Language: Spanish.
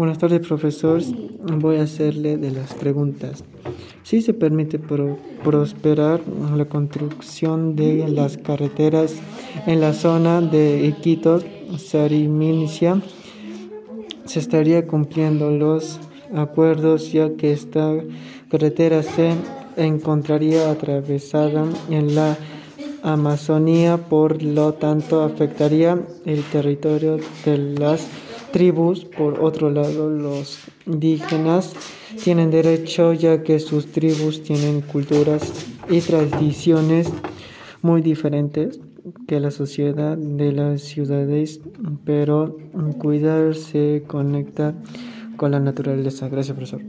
Buenas tardes, profesor. Voy a hacerle de las preguntas. Si se permite prosperar la construcción de las carreteras en la zona de Iquitos, Sariminica, se estaría cumpliendo los acuerdos ya que esta carretera se encontraría atravesada en la Amazonía, por lo tanto afectaría el territorio de las tribus. Por otro lado, los indígenas tienen derecho ya que sus tribus tienen culturas y tradiciones muy diferentes que la sociedad de las ciudades, pero cuidar se conecta con la naturaleza. Gracias, profesor.